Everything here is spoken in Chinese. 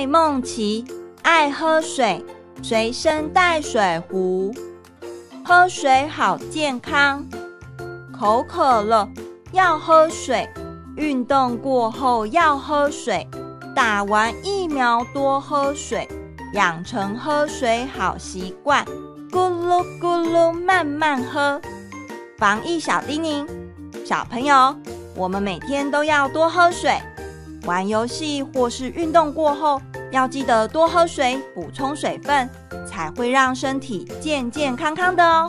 爱孟奇，爱喝水，随身带水壶。喝水好健康，口渴了要喝水，运动过后要喝水，打完疫苗多喝水，养成喝水好习惯。咕噜咕噜慢慢喝。防疫小叮咛，小朋友，我们每天都要多喝水。玩游戏或是运动过后要记得多喝水补充水分才会让身体健健康康的哦。